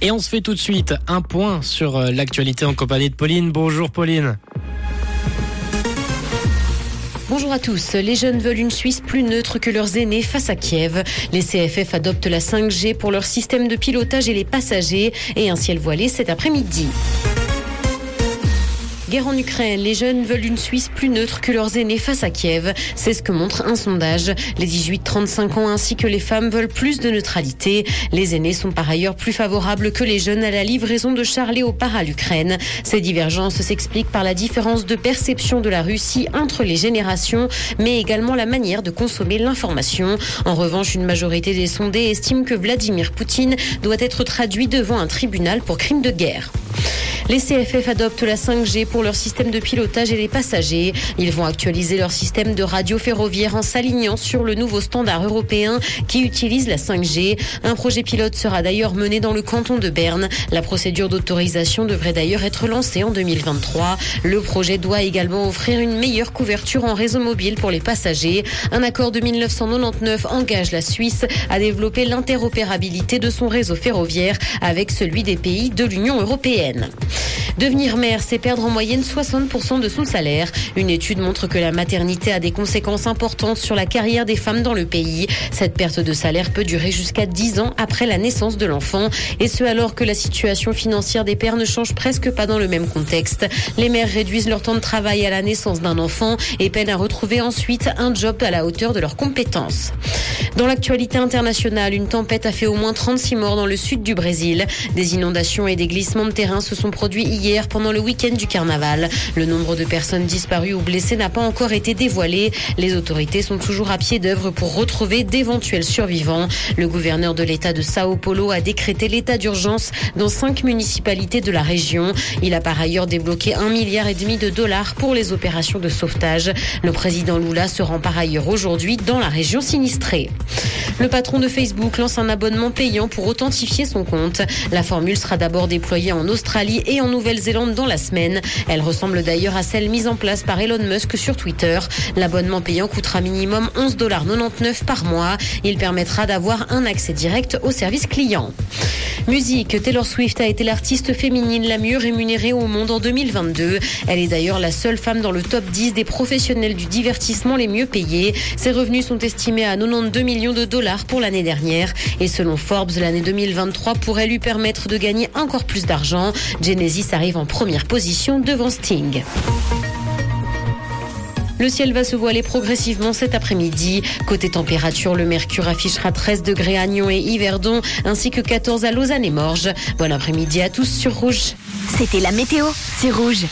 Et on se fait tout de suite un point sur euh, l'actualité en compagnie de Pauline. Bonjour Pauline. Bonjour à tous. Les jeunes veulent une Suisse plus neutre que leurs aînés face à Kiev. Les CFF adoptent la 5G pour leur système de pilotage et les passagers et un ciel voilé cet après-midi. Guerre en Ukraine, les jeunes veulent une Suisse plus neutre que leurs aînés face à Kiev. C'est ce que montre un sondage. Les 18-35 ans ainsi que les femmes veulent plus de neutralité. Les aînés sont par ailleurs plus favorables que les jeunes à la livraison de chars léopard à l'Ukraine. Ces divergences s'expliquent par la différence de perception de la Russie entre les générations, mais également la manière de consommer l'information. En revanche, une majorité des sondés estiment que Vladimir Poutine doit être traduit devant un tribunal pour crime de guerre. Les CFF adoptent la 5G pour leur système de pilotage et les passagers. Ils vont actualiser leur système de radio ferroviaire en s'alignant sur le nouveau standard européen qui utilise la 5G. Un projet pilote sera d'ailleurs mené dans le canton de Berne. La procédure d'autorisation devrait d'ailleurs être lancée en 2023. Le projet doit également offrir une meilleure couverture en réseau mobile pour les passagers. Un accord de 1999 engage la Suisse à développer l'interopérabilité de son réseau ferroviaire avec celui des pays de l'Union européenne. Devenir mère, c'est perdre en moyenne 60% de son salaire. Une étude montre que la maternité a des conséquences importantes sur la carrière des femmes dans le pays. Cette perte de salaire peut durer jusqu'à 10 ans après la naissance de l'enfant. Et ce alors que la situation financière des pères ne change presque pas dans le même contexte. Les mères réduisent leur temps de travail à la naissance d'un enfant et peinent à retrouver ensuite un job à la hauteur de leurs compétences. Dans l'actualité internationale, une tempête a fait au moins 36 morts dans le sud du Brésil. Des inondations et des glissements de terrain se sont produits hier pendant le week-end du carnaval. Le nombre de personnes disparues ou blessées n'a pas encore été dévoilé. Les autorités sont toujours à pied d'œuvre pour retrouver d'éventuels survivants. Le gouverneur de l'État de Sao Paulo a décrété l'état d'urgence dans cinq municipalités de la région. Il a par ailleurs débloqué un milliard et demi de dollars pour les opérations de sauvetage. Le président Lula se rend par ailleurs aujourd'hui dans la région sinistrée. Le patron de Facebook lance un abonnement payant pour authentifier son compte. La formule sera d'abord déployée en Australie et en Nouvelle-Zélande dans la semaine. Elle ressemble d'ailleurs à celle mise en place par Elon Musk sur Twitter. L'abonnement payant coûtera minimum 11,99$ par mois. Il permettra d'avoir un accès direct au service client. Musique, Taylor Swift a été l'artiste féminine la mieux rémunérée au monde en 2022. Elle est d'ailleurs la seule femme dans le top 10 des professionnels du divertissement les mieux payés. Ses revenus sont estimés à 92 millions de dollars pour l'année dernière. Et selon Forbes, l'année 2023 pourrait lui permettre de gagner encore plus d'argent. Arrive en première position devant Sting. Le ciel va se voiler progressivement cet après-midi. Côté température, le mercure affichera 13 degrés à Nyon et Yverdon, ainsi que 14 à Lausanne et Morges. Bon après-midi à tous sur Rouge. C'était la météo, c'est Rouge.